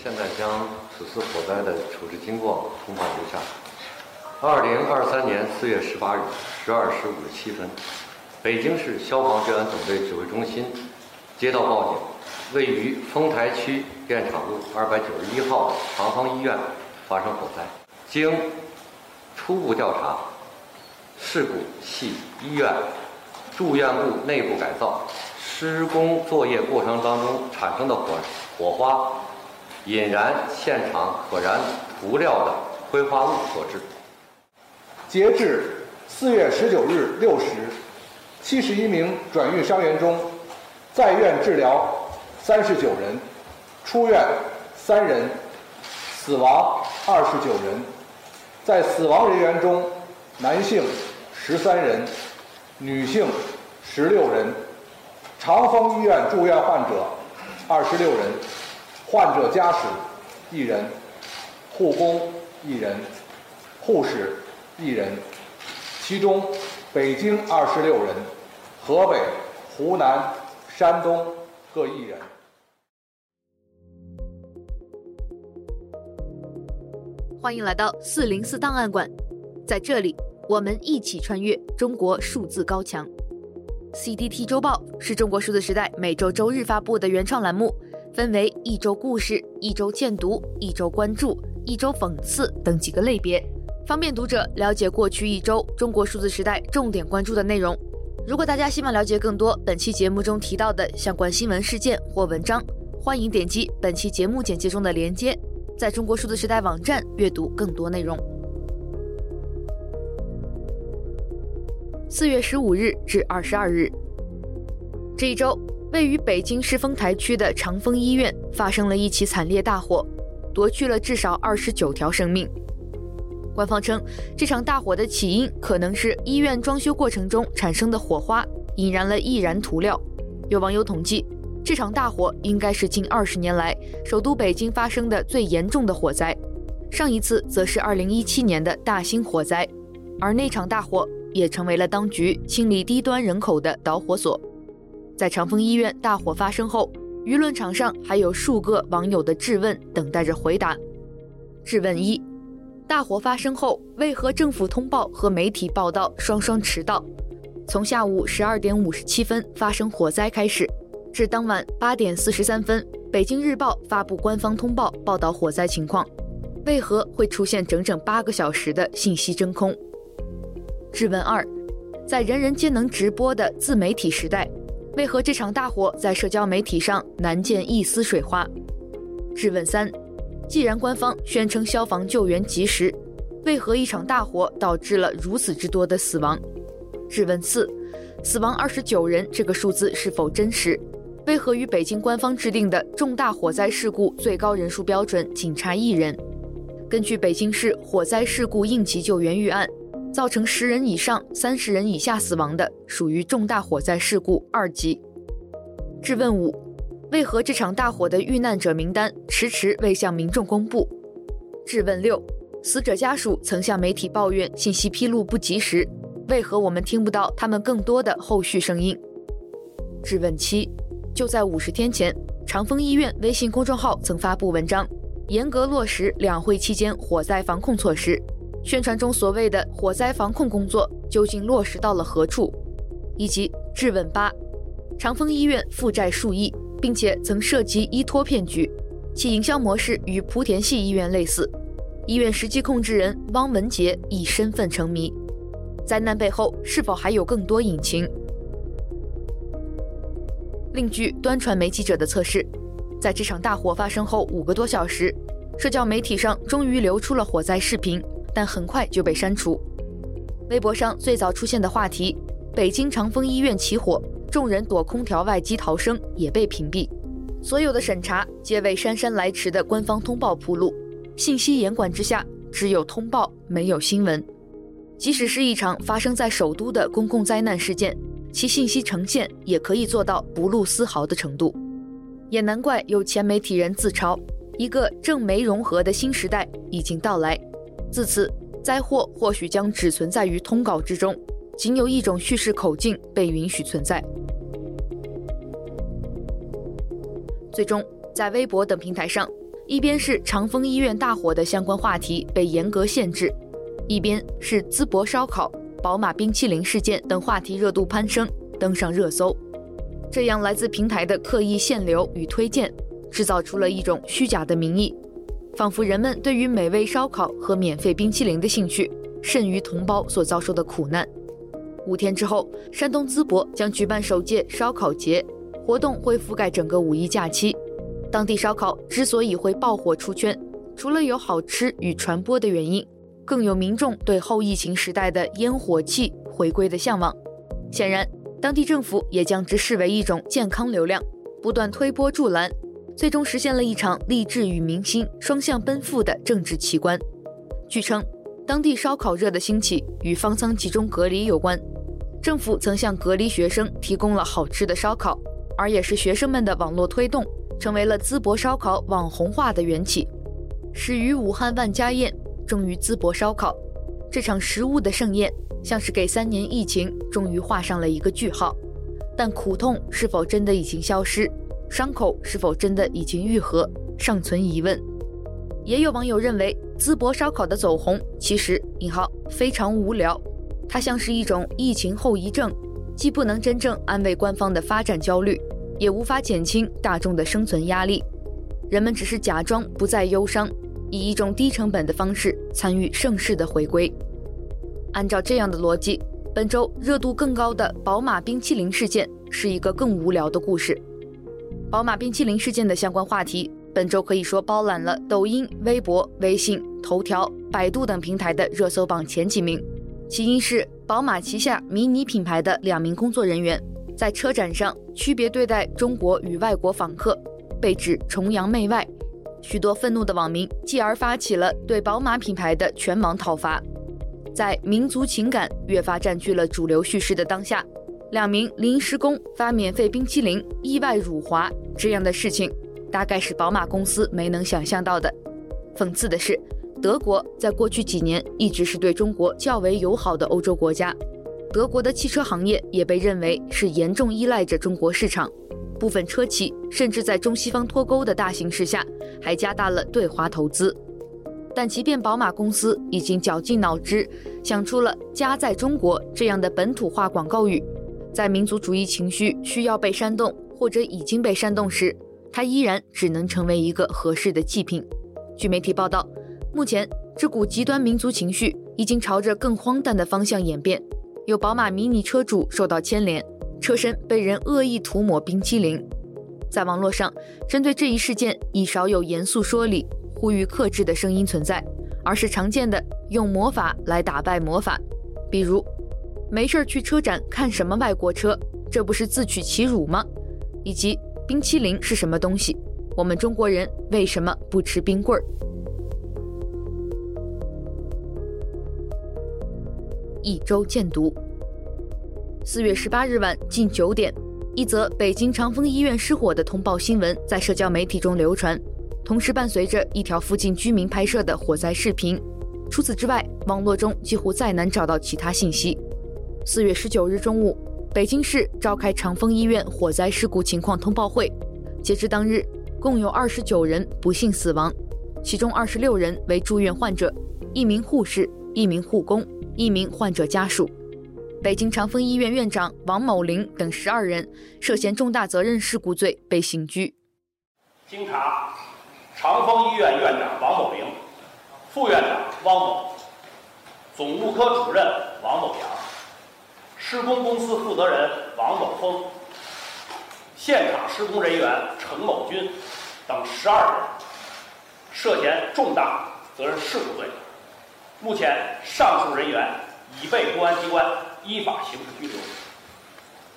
现在将此次火灾的处置经过通报如下：二零二三年四月十八日十二时五十七分，北京市消防救援总队指挥中心接到报警，位于丰台区电厂路二百九十一号长方医院发生火灾。经初步调查，事故系医院住院部内部改造施工作业过程当中产生的火火花引燃现场可燃涂料的挥发物所致。截至四月十九日六时，七十一名转运伤员中，在院治疗三十九人，出院三人，死亡二十九人。在死亡人员中，男性十三人，女性十六人。长丰医院住院患者二十六人，患者家属一人，护工一人，护士一人。其中，北京二十六人，河北、湖南、山东各一人。欢迎来到四零四档案馆，在这里，我们一起穿越中国数字高墙。CDT 周报是中国数字时代每周周日发布的原创栏目，分为一周故事、一周荐读、一周关注、一周讽刺等几个类别，方便读者了解过去一周中国数字时代重点关注的内容。如果大家希望了解更多本期节目中提到的相关新闻事件或文章，欢迎点击本期节目简介中的链接。在中国数字时代网站阅读更多内容。四月十五日至二十二日，这一周，位于北京市丰台区的长丰医院发生了一起惨烈大火，夺去了至少二十九条生命。官方称，这场大火的起因可能是医院装修过程中产生的火花引燃了易燃涂料。有网友统计。这场大火应该是近二十年来首都北京发生的最严重的火灾，上一次则是二零一七年的大兴火灾，而那场大火也成为了当局清理低端人口的导火索。在长丰医院大火发生后，舆论场上还有数个网友的质问等待着回答。质问一：大火发生后，为何政府通报和媒体报道双双迟到？从下午十二点五十七分发生火灾开始。至当晚八点四十三分，北京日报发布官方通报报道火灾情况，为何会出现整整八个小时的信息真空？质问二，在人人皆能直播的自媒体时代，为何这场大火在社交媒体上难见一丝水花？质问三，既然官方宣称消防救援及时，为何一场大火导致了如此之多的死亡？质问四，死亡二十九人这个数字是否真实？为何与北京官方制定的重大火灾事故最高人数标准仅差一人？根据北京市火灾事故应急救援预案，造成十人以上、三十人以下死亡的属于重大火灾事故二级。质问五：为何这场大火的遇难者名单迟迟未向民众公布？质问六：死者家属曾向媒体抱怨信息披露不及时，为何我们听不到他们更多的后续声音？质问七。就在五十天前，长丰医院微信公众号曾发布文章，严格落实两会期间火灾防控措施。宣传中所谓的火灾防控工作究竟落实到了何处？以及质问八：长丰医院负债数亿，并且曾涉及依托骗局，其营销模式与莆田系医院类似。医院实际控制人汪文杰以身份成谜，灾难背后是否还有更多隐情？另据端传媒记者的测试，在这场大火发生后五个多小时，社交媒体上终于流出了火灾视频，但很快就被删除。微博上最早出现的话题“北京长丰医院起火，众人躲空调外机逃生”也被屏蔽。所有的审查皆为姗姗来迟的官方通报铺路。信息严管之下，只有通报，没有新闻。即使是一场发生在首都的公共灾难事件。其信息呈现也可以做到不露丝毫的程度，也难怪有前媒体人自嘲，一个正媒融合的新时代已经到来。自此，灾祸或许将只存在于通稿之中，仅有一种叙事口径被允许存在。最终，在微博等平台上，一边是长丰医院大火的相关话题被严格限制，一边是淄博烧烤、宝马冰淇淋事件等话题热度攀升，登上热搜。这样来自平台的刻意限流与推荐，制造出了一种虚假的民意，仿佛人们对于美味烧烤和免费冰淇淋的兴趣甚于同胞所遭受的苦难。五天之后，山东淄博将举办首届烧烤节，活动会覆盖整个五一假期。当地烧烤之所以会爆火出圈，除了有好吃与传播的原因，更有民众对后疫情时代的烟火气回归的向往。显然，当地政府也将之视为一种健康流量，不断推波助澜，最终实现了一场励志与民心双向奔赴的政治奇观。据称，当地烧烤热的兴起与方舱集中隔离有关，政府曾向隔离学生提供了好吃的烧烤，而也是学生们的网络推动。成为了淄博烧烤网红化的缘起，始于武汉万家宴，终于淄博烧烤。这场食物的盛宴，像是给三年疫情终于画上了一个句号。但苦痛是否真的已经消失，伤口是否真的已经愈合，尚存疑问。也有网友认为，淄博烧烤的走红其实“引号”非常无聊，它像是一种疫情后遗症，既不能真正安慰官方的发展焦虑。也无法减轻大众的生存压力，人们只是假装不再忧伤，以一种低成本的方式参与盛世的回归。按照这样的逻辑，本周热度更高的宝马冰淇淋事件是一个更无聊的故事。宝马冰淇淋事件的相关话题，本周可以说包揽了抖音、微博、微信、头条、百度等平台的热搜榜前几名。起因是宝马旗下迷你品牌的两名工作人员。在车展上区别对待中国与外国访客，被指崇洋媚外，许多愤怒的网民继而发起了对宝马品牌的全网讨伐。在民族情感越发占据了主流叙事的当下，两名临时工发免费冰淇淋意外辱华这样的事情，大概是宝马公司没能想象到的。讽刺的是，德国在过去几年一直是对中国较为友好的欧洲国家。德国的汽车行业也被认为是严重依赖着中国市场，部分车企甚至在中西方脱钩的大形势下，还加大了对华投资。但即便宝马公司已经绞尽脑汁想出了“家在中国”这样的本土化广告语，在民族主义情绪需要被煽动或者已经被煽动时，它依然只能成为一个合适的祭品。据媒体报道，目前这股极端民族情绪已经朝着更荒诞的方向演变。有宝马迷你车主受到牵连，车身被人恶意涂抹冰淇淋。在网络上，针对这一事件已少有严肃说理、呼吁克制的声音存在，而是常见的用魔法来打败魔法。比如，没事去车展看什么外国车，这不是自取其辱吗？以及冰淇淋是什么东西？我们中国人为什么不吃冰棍儿？一周见读。四月十八日晚近九点，一则北京长丰医院失火的通报新闻在社交媒体中流传，同时伴随着一条附近居民拍摄的火灾视频。除此之外，网络中几乎再难找到其他信息。四月十九日中午，北京市召开长丰医院火灾事故情况通报会。截至当日，共有二十九人不幸死亡，其中二十六人为住院患者，一名护士，一名护工。一名患者家属，北京长丰医院院长王某玲等十二人涉嫌重大责任事故罪被刑拘。经查，长丰医院院长王某玲、副院长汪某、总务科主任王某阳、施工公司负责人王某峰、现场施工人员程某军等十二人涉嫌重大责任事故罪。目前，上述人员已被公安机关依法刑事拘留，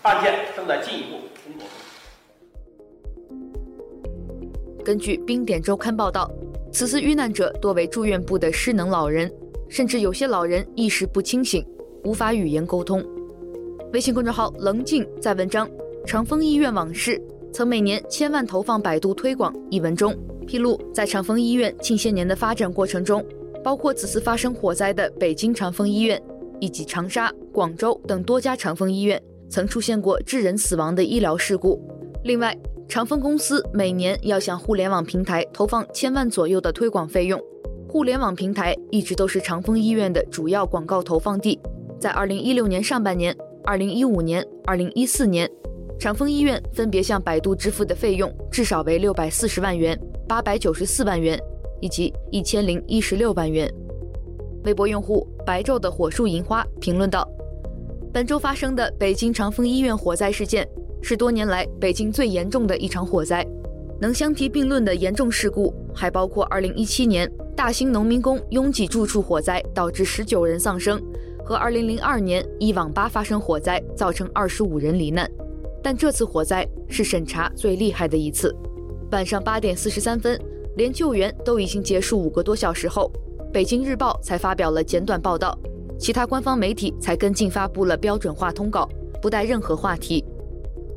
案件正在进一步工作中。根据《冰点周刊》报道，此次遇难者多为住院部的失能老人，甚至有些老人意识不清醒，无法语言沟通。微信公众号“棱镜”在文章《长丰医院往事》曾每年千万投放百度推广一文中披露，在长丰医院近些年的发展过程中。包括此次发生火灾的北京长丰医院，以及长沙、广州等多家长丰医院曾出现过致人死亡的医疗事故。另外，长风公司每年要向互联网平台投放千万左右的推广费用。互联网平台一直都是长风医院的主要广告投放地。在二零一六年上半年、二零一五年、二零一四年，长丰医院分别向百度支付的费用至少为六百四十万元、八百九十四万元以及一千零一十六万元。微博用户白昼的火树银花评论道：“本周发生的北京长风医院火灾事件，是多年来北京最严重的一场火灾。能相提并论的严重事故还包括二零一七年。”大兴农民工拥挤住处火灾导致十九人丧生，和二零零二年一网吧发生火灾造成二十五人罹难。但这次火灾是审查最厉害的一次。晚上八点四十三分，连救援都已经结束五个多小时后，北京日报才发表了简短报道，其他官方媒体才跟进发布了标准化通稿，不带任何话题。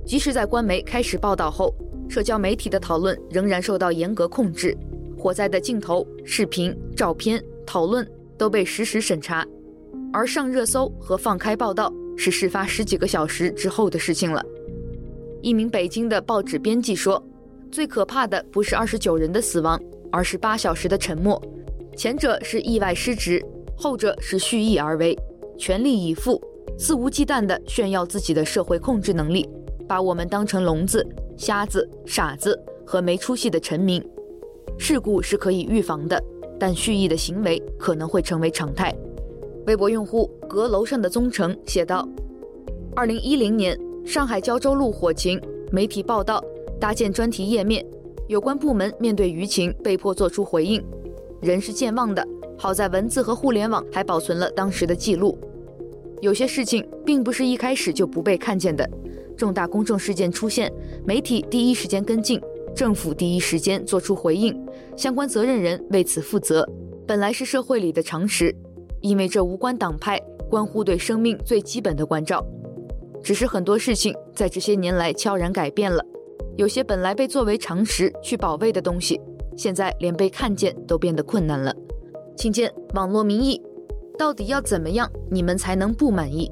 即使在官媒开始报道后，社交媒体的讨论仍然受到严格控制。火灾的镜头、视频、照片、讨论都被实时审查，而上热搜和放开报道是事发十几个小时之后的事情了。一名北京的报纸编辑说：“最可怕的不是二十九人的死亡，而是八小时的沉默。前者是意外失职，后者是蓄意而为，全力以赴、肆无忌惮地炫耀自己的社会控制能力，把我们当成聋子、瞎子、傻子和没出息的臣民。”事故是可以预防的，但蓄意的行为可能会成为常态。微博用户阁楼上的宗成写道：“二零一零年上海胶州路火情，媒体报道搭建专题页面，有关部门面对舆情被迫做出回应。人是健忘的，好在文字和互联网还保存了当时的记录。有些事情并不是一开始就不被看见的，重大公众事件出现，媒体第一时间跟进。”政府第一时间做出回应，相关责任人为此负责，本来是社会里的常识，因为这无关党派，关乎对生命最基本的关照。只是很多事情在这些年来悄然改变了，有些本来被作为常识去保卫的东西，现在连被看见都变得困难了。请见网络民意，到底要怎么样你们才能不满意？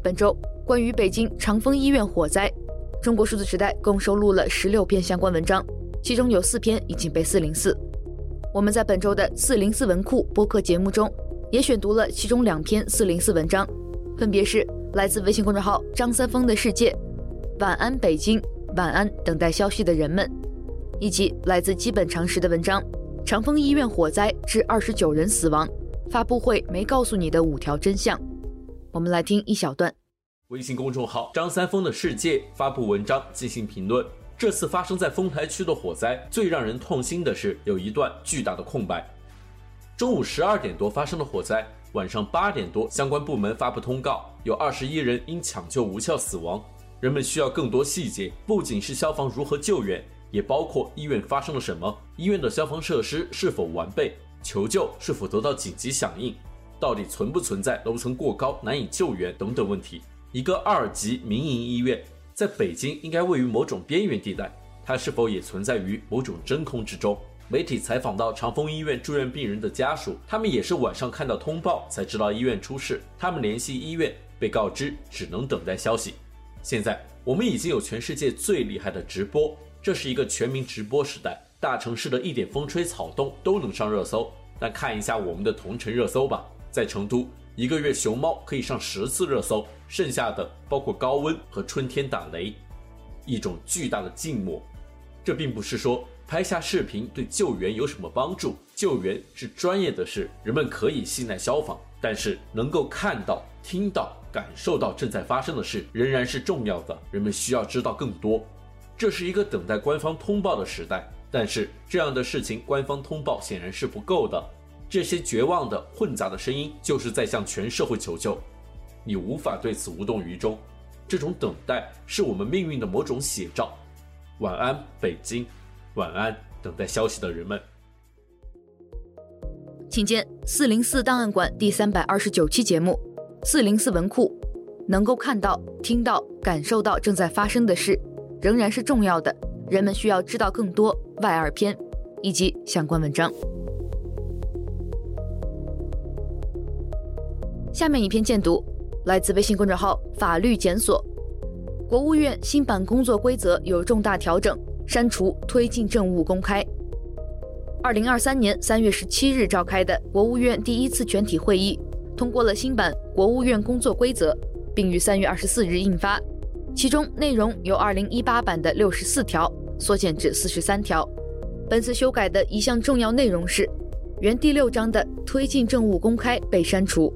本周关于北京长风医院火灾。中国数字时代共收录了十六篇相关文章，其中有四篇已经被四零四。我们在本周的四零四文库播客节目中，也选读了其中两篇四零四文章，分别是来自微信公众号张三丰的世界、晚安北京、晚安等待消息的人们，以及来自基本常识的文章《长风医院火灾致二十九人死亡，发布会没告诉你的五条真相》。我们来听一小段。微信公众号张三丰的世界发布文章进行评论。这次发生在丰台区的火灾，最让人痛心的是有一段巨大的空白。中午十二点多发生的火灾，晚上八点多相关部门发布通告，有二十一人因抢救无效死亡。人们需要更多细节，不仅是消防如何救援，也包括医院发生了什么，医院的消防设施是否完备，求救是否得到紧急响应，到底存不存在楼层过高难以救援等等问题。一个二级民营医院在北京应该位于某种边缘地带，它是否也存在于某种真空之中？媒体采访到长风医院住院病人的家属，他们也是晚上看到通报才知道医院出事，他们联系医院被告知只能等待消息。现在我们已经有全世界最厉害的直播，这是一个全民直播时代，大城市的一点风吹草动都能上热搜。但看一下我们的同城热搜吧，在成都。一个月熊猫可以上十次热搜，剩下的包括高温和春天打雷，一种巨大的静默。这并不是说拍下视频对救援有什么帮助，救援是专业的事，人们可以信赖消防，但是能够看到、听到、感受到正在发生的事仍然是重要的。人们需要知道更多。这是一个等待官方通报的时代，但是这样的事情官方通报显然是不够的。这些绝望的、混杂的声音，就是在向全社会求救。你无法对此无动于衷。这种等待是我们命运的某种写照。晚安，北京。晚安，等待消息的人们。请见四零四档案馆第三百二十九期节目。四零四文库，能够看到、听到、感受到正在发生的事，仍然是重要的。人们需要知道更多。外二篇以及相关文章。下面一篇荐读，来自微信公众号“法律检索”。国务院新版工作规则有重大调整，删除推进政务公开。二零二三年三月十七日召开的国务院第一次全体会议通过了新版国务院工作规则，并于三月二十四日印发。其中内容由二零一八版的六十四条缩减至四十三条。本次修改的一项重要内容是，原第六章的推进政务公开被删除，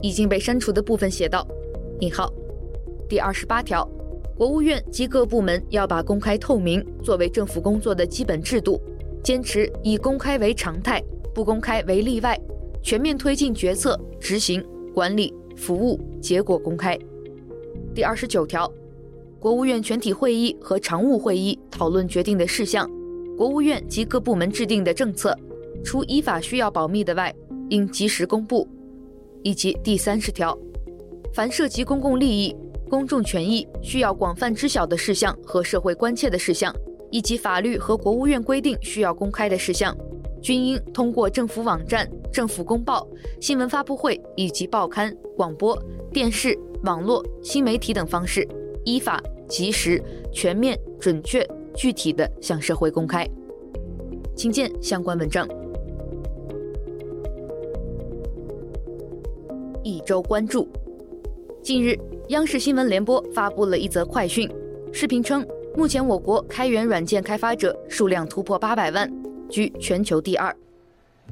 已经被删除的部分写道：引号第二十八条。国务院及各部门要把公开透明作为政府工作的基本制度，坚持以公开为常态，不公开为例外，全面推进决策、执行、管理、服务结果公开。第二十九条，国务院全体会议和常务会议讨论决定的事项，国务院及各部门制定的政策，除依法需要保密的外，应及时公布。以及第三十条，凡涉及公共利益。公众权益需要广泛知晓的事项和社会关切的事项，以及法律和国务院规定需要公开的事项，均应通过政府网站、政府公报、新闻发布会以及报刊、广播、电视、网络、新媒体等方式，依法、及时、全面、准确、具体的向社会公开。请见相关文章。一周关注，近日。央视新闻联播发布了一则快讯，视频称，目前我国开源软件开发者数量突破八百万，居全球第二。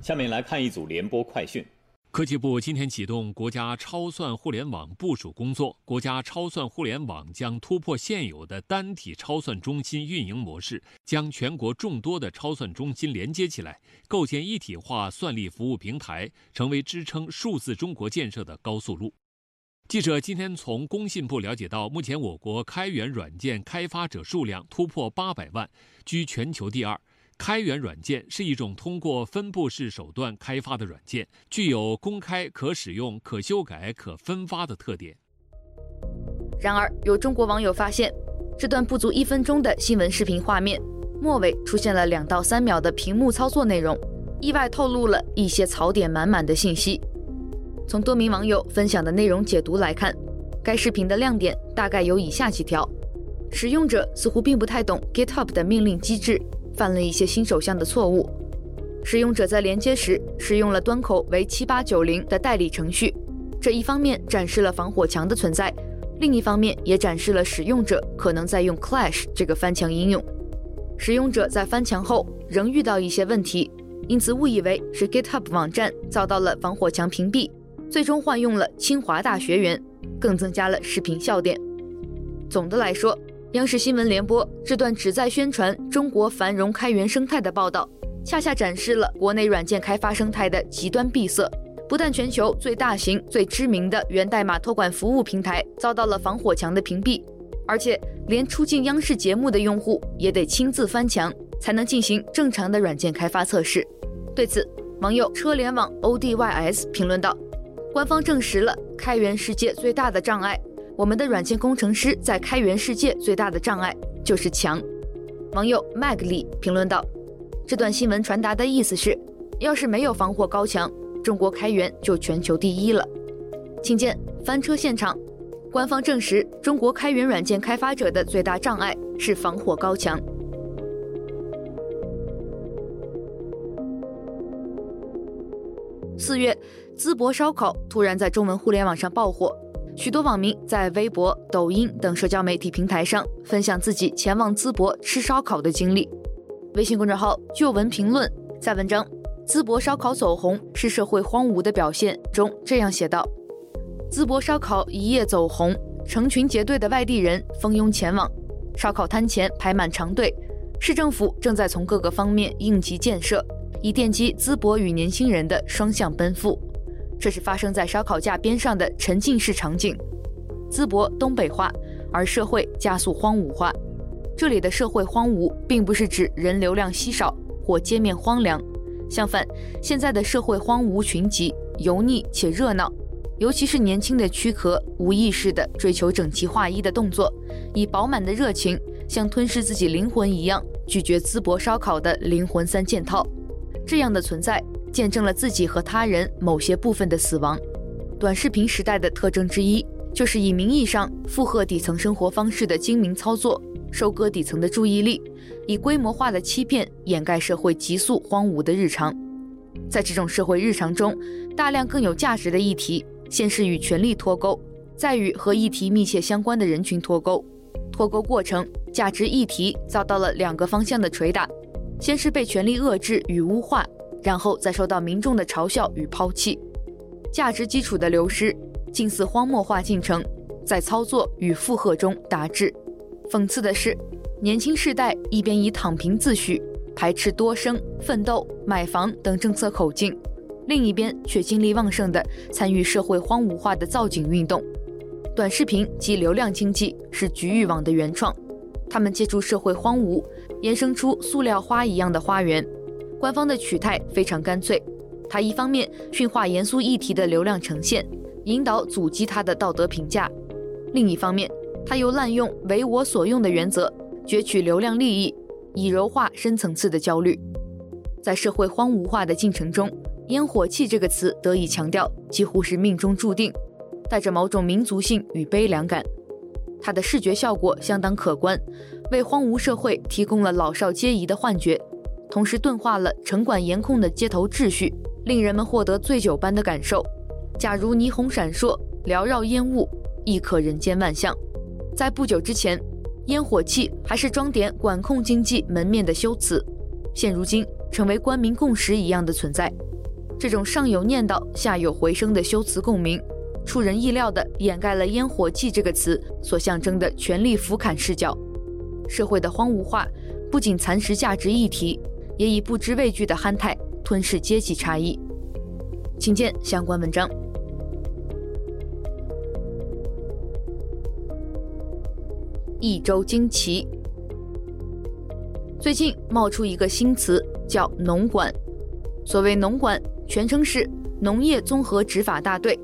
下面来看一组联播快讯。科技部今天启动国家超算互联网部署工作，国家超算互联网将突破现有的单体超算中心运营模式，将全国众多的超算中心连接起来，构建一体化算力服务平台，成为支撑数字中国建设的高速路。记者今天从工信部了解到，目前我国开源软件开发者数量突破八百万，居全球第二。开源软件是一种通过分布式手段开发的软件，具有公开、可使用、可修改、可分发的特点。然而，有中国网友发现，这段不足一分钟的新闻视频画面末尾出现了两到三秒的屏幕操作内容，意外透露了一些槽点满满的信息。从多名网友分享的内容解读来看，该视频的亮点大概有以下几条：使用者似乎并不太懂 GitHub 的命令机制，犯了一些新手向的错误；使用者在连接时使用了端口为七八九零的代理程序，这一方面展示了防火墙的存在，另一方面也展示了使用者可能在用 Clash 这个翻墙应用。使用者在翻墙后仍遇到一些问题，因此误以为是 GitHub 网站遭到了防火墙屏蔽。最终换用了清华大学员，更增加了视频笑点。总的来说，央视新闻联播这段旨在宣传中国繁荣开源生态的报道，恰恰展示了国内软件开发生态的极端闭塞。不但全球最大型、最知名的源代码托管服务平台遭到了防火墙的屏蔽，而且连出镜央视节目的用户也得亲自翻墙，才能进行正常的软件开发测试。对此，网友车联网 ODYS 评论道。官方证实了开源世界最大的障碍。我们的软件工程师在开源世界最大的障碍就是墙。网友 Mag 里评论道：“这段新闻传达的意思是，要是没有防火高墙，中国开源就全球第一了。”请见翻车现场，官方证实中国开源软件开发者的最大障碍是防火高墙。四月，淄博烧烤突然在中文互联网上爆火，许多网民在微博、抖音等社交媒体平台上分享自己前往淄博吃烧烤的经历。微信公众号“旧闻评论”在文章《淄博烧烤走红是社会荒芜的表现》中这样写道：“淄博烧烤一夜走红，成群结队的外地人蜂拥前往，烧烤摊前排满长队，市政府正在从各个方面应急建设。”以奠基淄博与年轻人的双向奔赴，这是发生在烧烤架边上的沉浸式场景。淄博东北化，而社会加速荒芜化。这里的社会荒芜，并不是指人流量稀少或街面荒凉，相反，现在的社会荒芜群集，油腻且热闹，尤其是年轻的躯壳，无意识地追求整齐划一的动作，以饱满的热情，像吞噬自己灵魂一样，拒绝淄博烧烤的灵魂三件套。这样的存在，见证了自己和他人某些部分的死亡。短视频时代的特征之一，就是以名义上附和底层生活方式的精明操作，收割底层的注意力，以规模化的欺骗掩盖社会急速荒芜的日常。在这种社会日常中，大量更有价值的议题，先是与权力脱钩，再与和议题密切相关的人群脱钩。脱钩过程，价值议题遭到了两个方向的捶打：先是被权力遏制与污化，然后再受到民众的嘲笑与抛弃。价值基础的流失，近似荒漠化进程，在操作与附和中达至。讽刺的是，年轻世代一边以躺平自诩，排斥多生、奋斗、买房等政策口径，另一边却精力旺盛地参与社会荒芜化的造景运动。短视频及流量经济是局域网的原创，他们借助社会荒芜，衍生出塑料花一样的花园。官方的取态非常干脆，他一方面驯化严肃议题的流量呈现，引导阻击他的道德评价；另一方面，他又滥用为我所用的原则，攫取流量利益。以柔化深层次的焦虑，在社会荒芜化的进程中，“烟火气”这个词得以强调，几乎是命中注定，带着某种民族性与悲凉感。它的视觉效果相当可观，为荒芜社会提供了老少皆宜的幻觉，同时钝化了城管严控的街头秩序，令人们获得醉酒般的感受。假如霓虹闪烁，缭绕烟雾，亦可人间万象。在不久之前。烟火气还是装点管控经济门面的修辞，现如今成为官民共识一样的存在。这种上有念叨、下有回声的修辞共鸣，出人意料地掩盖了“烟火气”这个词所象征的权力俯瞰视角。社会的荒芜化不仅蚕食价值议题，也以不知畏惧的憨态吞噬阶级差异。请见相关文章。一周惊奇。最近冒出一个新词，叫“农管”。所谓“农管”，全称是农业综合执法大队，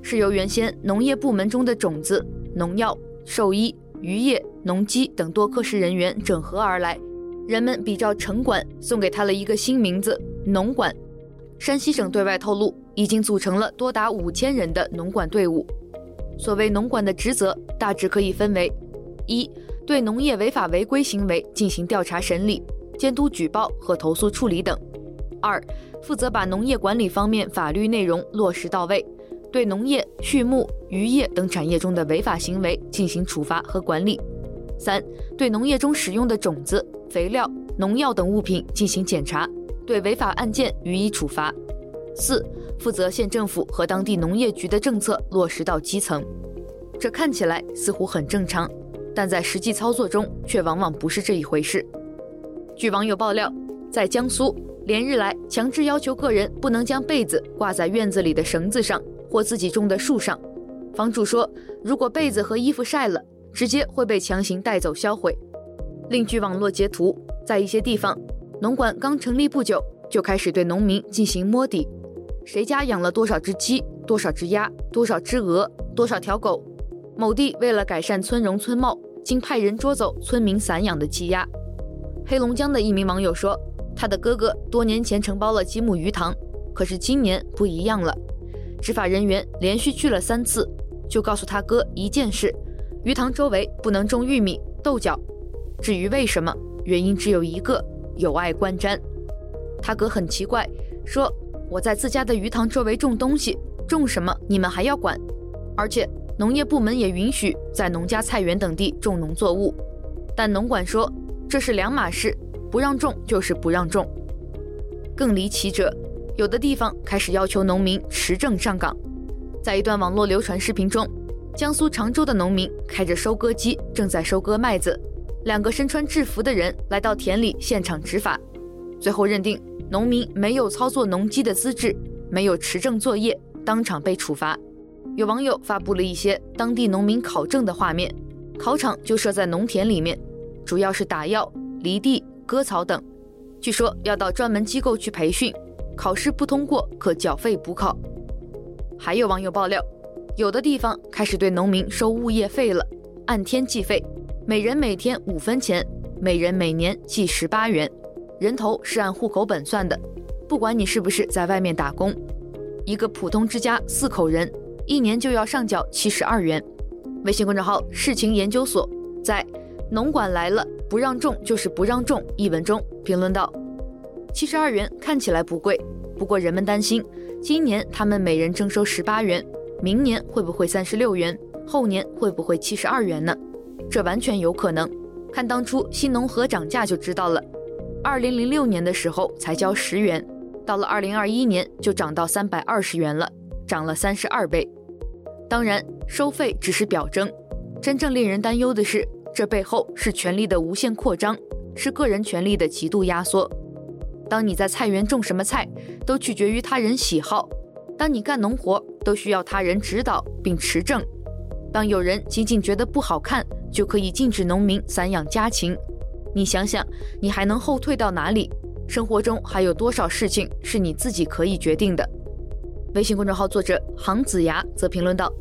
是由原先农业部门中的种子、农药、兽医、渔业、农机等多科室人员整合而来。人们比照城管，送给他了一个新名字“农管”。山西省对外透露，已经组成了多达五千人的农管队伍。所谓“农管”的职责，大致可以分为。一、对农业违法违规行为进行调查审理、监督举报和投诉处理等；二、负责把农业管理方面法律内容落实到位，对农业、畜牧、渔业等产业中的违法行为进行处罚和管理；三、对农业中使用的种子、肥料、农药等物品进行检查，对违法案件予以处罚；四、负责县政府和当地农业局的政策落实到基层。这看起来似乎很正常。但在实际操作中，却往往不是这一回事。据网友爆料，在江苏，连日来强制要求个人不能将被子挂在院子里的绳子上或自己种的树上。房主说，如果被子和衣服晒了，直接会被强行带走销毁。另据网络截图，在一些地方，农管刚成立不久，就开始对农民进行摸底：谁家养了多少只鸡、多少只鸭、多少只鹅、多少条狗。某地为了改善村容村貌，竟派人捉走村民散养的鸡鸭。黑龙江的一名网友说，他的哥哥多年前承包了几亩鱼塘，可是今年不一样了。执法人员连续去了三次，就告诉他哥一件事：鱼塘周围不能种玉米、豆角。至于为什么，原因只有一个：有碍观瞻。他哥很奇怪，说：“我在自家的鱼塘周围种东西，种什么你们还要管？而且……”农业部门也允许在农家菜园等地种农作物，但农管说这是两码事，不让种就是不让种。更离奇者，有的地方开始要求农民持证上岗。在一段网络流传视频中，江苏常州的农民开着收割机正在收割麦子，两个身穿制服的人来到田里现场执法，最后认定农民没有操作农机的资质，没有持证作业，当场被处罚。有网友发布了一些当地农民考证的画面，考场就设在农田里面，主要是打药、犁地、割草等。据说要到专门机构去培训，考试不通过可缴费补考。还有网友爆料，有的地方开始对农民收物业费了，按天计费，每人每天五分钱，每人每年计十八元，人头是按户口本算的，不管你是不是在外面打工。一个普通之家四口人。一年就要上缴七十二元。微信公众号世情研究所在《农管来了，不让种就是不让种》一文中评论道：“七十二元看起来不贵，不过人们担心，今年他们每人征收十八元，明年会不会三十六元，后年会不会七十二元呢？这完全有可能。看当初新农合涨价就知道了，二零零六年的时候才交十元，到了二零二一年就涨到三百二十元了，涨了三十二倍。当然，收费只是表征，真正令人担忧的是。”这背后是权力的无限扩张，是个人权力的极度压缩。当你在菜园种什么菜，都取决于他人喜好；当你干农活，都需要他人指导并持证；当有人仅仅觉得不好看，就可以禁止农民散养家禽。你想想，你还能后退到哪里？生活中还有多少事情是你自己可以决定的？微信公众号作者杭子牙则评论道：“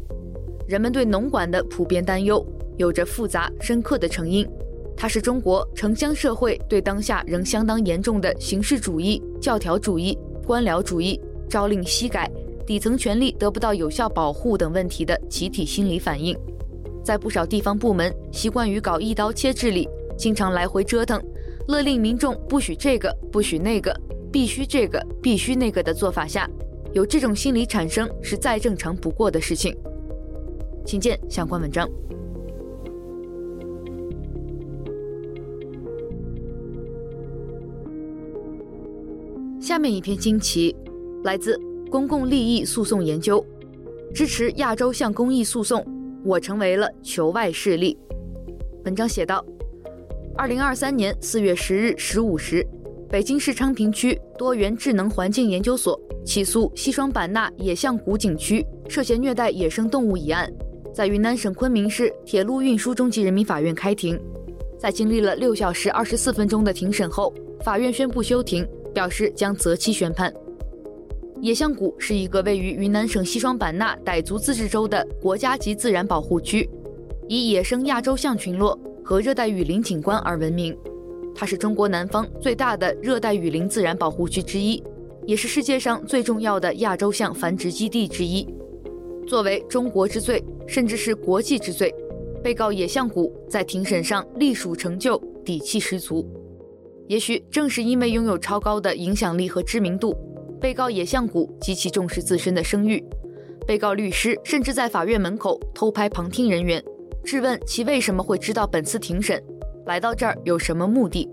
人们对农管的普遍担忧。”有着复杂深刻的成因，它是中国城乡社会对当下仍相当严重的形式主义、教条主义、官僚主义、朝令夕改、底层权力得不到有效保护等问题的集体心理反应。在不少地方部门习惯于搞一刀切治理，经常来回折腾，勒令民众不许这个，不许那个，必须这个，必须那个的做法下，有这种心理产生是再正常不过的事情。请见相关文章。下面一篇惊奇，来自公共利益诉讼研究，支持亚洲向公益诉讼。我成为了球外势力。文章写道：二零二三年四月十日十五时，北京市昌平区多元智能环境研究所起诉西双版纳野象谷景区涉嫌虐待野生动物一案，在云南省昆明市铁路运输中级人民法院开庭。在经历了六小时二十四分钟的庭审后，法院宣布休庭。表示将择期宣判。野象谷是一个位于云南省西双版纳傣族自治州的国家级自然保护区，以野生亚洲象群落和热带雨林景观而闻名。它是中国南方最大的热带雨林自然保护区之一，也是世界上最重要的亚洲象繁殖基地之一。作为中国之最，甚至是国际之最，被告野象谷在庭审上隶属成就，底气十足。也许正是因为拥有超高的影响力和知名度，被告野象谷极其重视自身的声誉。被告律师甚至在法院门口偷拍旁听人员，质问其为什么会知道本次庭审，来到这儿有什么目的。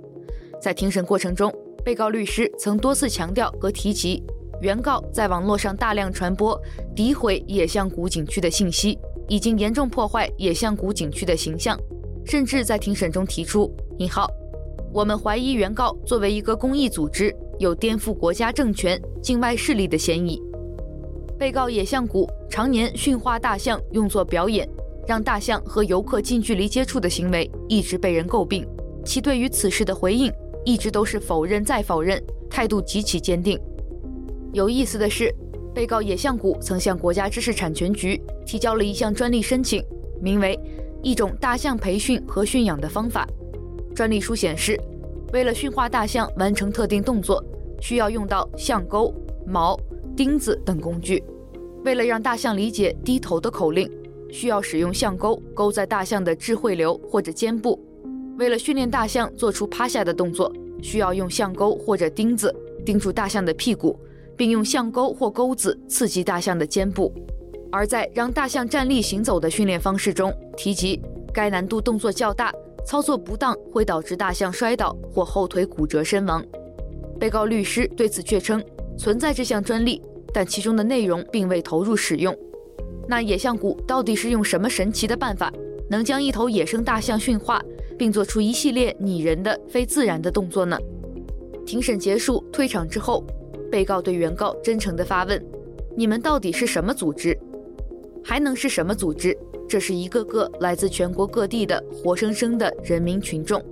在庭审过程中，被告律师曾多次强调和提及，原告在网络上大量传播诋毁野象谷景区的信息，已经严重破坏野象谷景区的形象，甚至在庭审中提出“引号”。我们怀疑原告作为一个公益组织，有颠覆国家政权、境外势力的嫌疑。被告野象谷常年驯化大象用作表演，让大象和游客近距离接触的行为一直被人诟病。其对于此事的回应一直都是否认再否认，态度极其坚定。有意思的是，被告野象谷曾向国家知识产权局提交了一项专利申请，名为“一种大象培训和驯养的方法”。专利书显示，为了驯化大象完成特定动作，需要用到象钩、矛、钉子等工具；为了让大象理解低头的口令，需要使用象钩钩在大象的智慧瘤或者肩部；为了训练大象做出趴下的动作，需要用象钩或者钉子钉住大象的屁股，并用象钩或钩子刺激大象的肩部；而在让大象站立行走的训练方式中，提及该难度动作较大。操作不当会导致大象摔倒或后腿骨折身亡。被告律师对此却称存在这项专利，但其中的内容并未投入使用。那野象谷到底是用什么神奇的办法，能将一头野生大象驯化，并做出一系列拟人的非自然的动作呢？庭审结束退场之后，被告对原告真诚地发问：“你们到底是什么组织？还能是什么组织？”这是一个个来自全国各地的活生生的人民群众。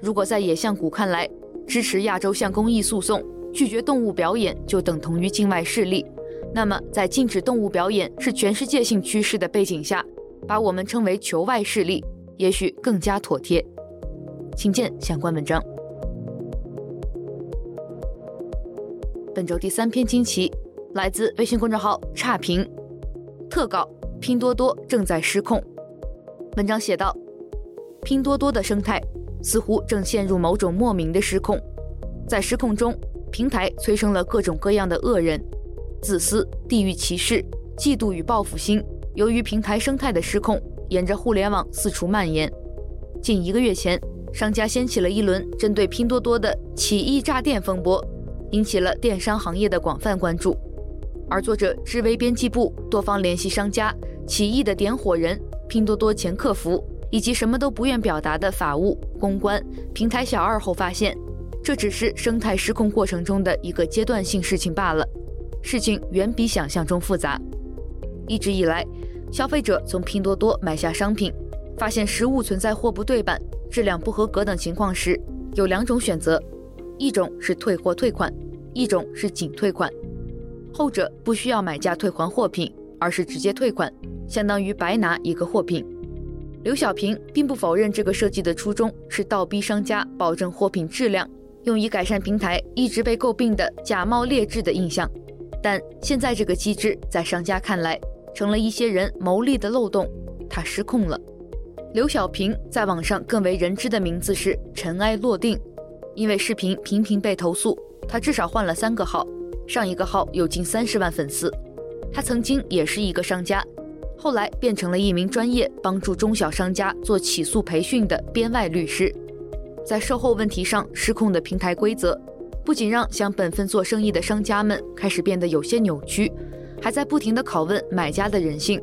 如果在野象谷看来，支持亚洲象公益诉讼、拒绝动物表演就等同于境外势力，那么在禁止动物表演是全世界性趋势的背景下，把我们称为球外势力，也许更加妥帖。请见相关文章。本周第三篇惊奇来自微信公众号差评。特稿：拼多多正在失控。文章写道：拼多多的生态似乎正陷入某种莫名的失控，在失控中，平台催生了各种各样的恶人，自私、地域歧视、嫉妒与报复心。由于平台生态的失控，沿着互联网四处蔓延。近一个月前，商家掀起了一轮针对拼多多的起义炸店风波，引起了电商行业的广泛关注。而作者知微编辑部多方联系商家，起义的点火人、拼多多前客服以及什么都不愿表达的法务、公关、平台小二后，发现这只是生态失控过程中的一个阶段性事情罢了。事情远比想象中复杂。一直以来，消费者从拼多多买下商品，发现实物存在货不对版、质量不合格等情况时，有两种选择：一种是退货退款，一种是仅退款。后者不需要买家退还货品，而是直接退款，相当于白拿一个货品。刘小平并不否认这个设计的初衷是倒逼商家保证货品质量，用以改善平台一直被诟病的假冒劣质的印象。但现在这个机制在商家看来，成了一些人牟利的漏洞，它失控了。刘小平在网上更为人知的名字是尘埃落定，因为视频频频被投诉，他至少换了三个号，上一个号有近三十万粉丝。他曾经也是一个商家，后来变成了一名专业帮助中小商家做起诉培训的编外律师。在售后问题上失控的平台规则，不仅让想本分做生意的商家们开始变得有些扭曲。还在不停地拷问买家的人性，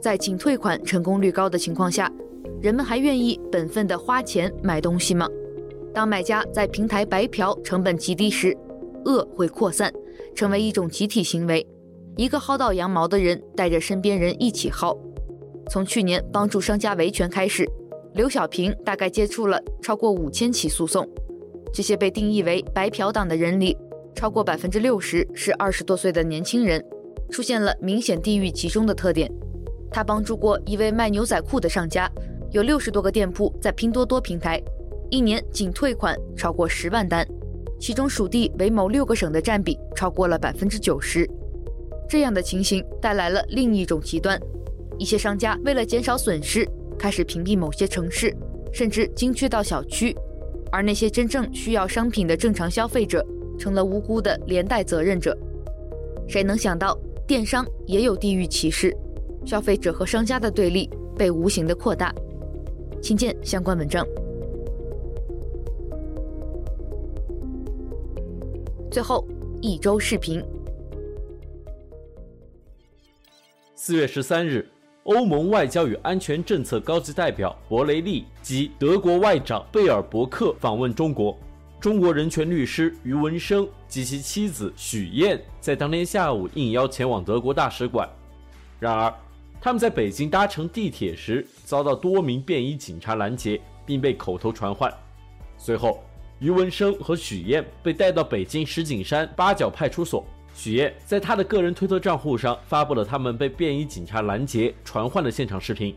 在仅退款成功率高的情况下，人们还愿意本分地花钱买东西吗？当买家在平台白嫖成本极低时，恶会扩散，成为一种集体行为。一个薅到羊毛的人带着身边人一起薅。从去年帮助商家维权开始，刘小平大概接触了超过五千起诉讼。这些被定义为白嫖党的人里，超过百分之六十是二十多岁的年轻人。出现了明显地域集中的特点。他帮助过一位卖牛仔裤的商家，有六十多个店铺在拼多多平台，一年仅退款超过十万单，其中属地为某六个省的占比超过了百分之九十。这样的情形带来了另一种极端：一些商家为了减少损失，开始屏蔽某些城市，甚至精确到小区，而那些真正需要商品的正常消费者，成了无辜的连带责任者。谁能想到？电商也有地域歧视，消费者和商家的对立被无形的扩大。请见相关文章。最后一周视频。四月十三日，欧盟外交与安全政策高级代表博雷利及德国外长贝尔伯克访问中国。中国人权律师余文生及其妻子许燕在当天下午应邀前往德国大使馆，然而他们在北京搭乘地铁时遭到多名便衣警察拦截，并被口头传唤。随后，余文生和许燕被带到北京石景山八角派出所。许烨在他的个人推特账户上发布了他们被便衣警察拦截、传唤的现场视频。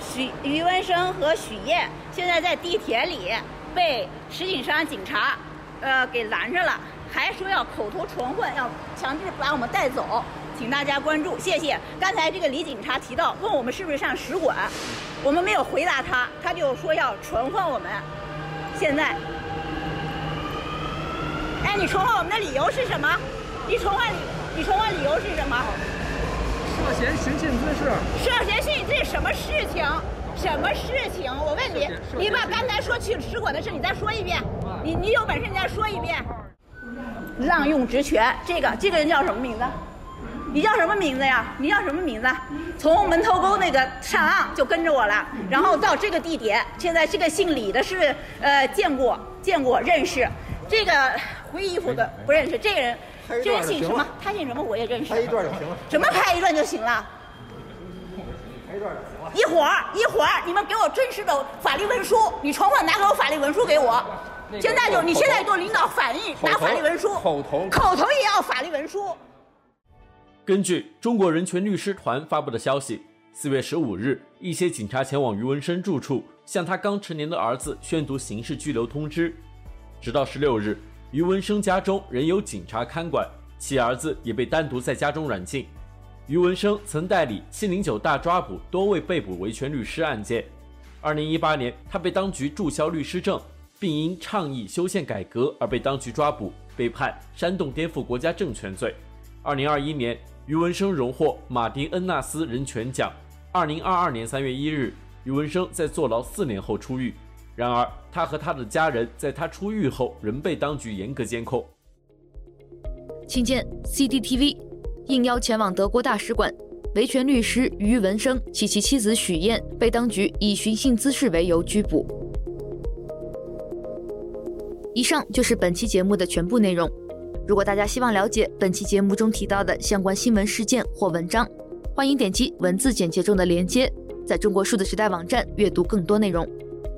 许余文生和许烨现在在地铁里。被石景山警察，呃，给拦着了，还说要口头传唤，要强制把我们带走，请大家关注，谢谢。刚才这个李警察提到，问我们是不是上使馆，我们没有回答他，他就说要传唤我们。现在，哎，你传唤我们的理由是什么？你传唤理，你传唤理由是什么？涉嫌寻衅滋事。涉嫌寻衅滋事什么事情？什么事情？我问你，你把刚才说去使馆的事，你再说一遍。你你有本事你再说一遍。滥用职权，这个这个人叫什么名字？你叫什么名字呀？你叫什么名字？从门头沟那个上岸就跟着我了，然后到这个地点。现在这个姓李的是呃见过见过认识，这个灰衣服的不认识。这个人这人姓什么？他姓什么？我也认识。拍一段就行了。什么拍一段就行了？拍一段就行了。一会儿一会儿，你们给我真实的法律文书，你传唤拿给我法律文书给我。现在就你现在做领导反映拿法律文书，口头口头也要法律文书。根据中国人权律师团发布的消息，四月十五日，一些警察前往于文生住处，向他刚成年的儿子宣读刑事拘留通知。直到十六日，余文生家中仍有警察看管，其儿子也被单独在家中软禁。于文生曾代理七零九大抓捕多位被捕维权律师案件。二零一八年，他被当局注销律师证，并因倡议修宪改革而被当局抓捕，被判煽动颠覆国家政权罪。二零二一年，于文生荣获马丁恩纳斯人权奖。二零二二年三月一日，于文生在坐牢四年后出狱。然而，他和他的家人在他出狱后仍被当局严格监控。请见 CCTV，应邀前往德国大使馆，维权律师于文生及其妻子许燕被当局以寻衅滋事为由拘捕。以上就是本期节目的全部内容。如果大家希望了解本期节目中提到的相关新闻事件或文章，欢迎点击文字简介中的链接，在中国数字时代网站阅读更多内容。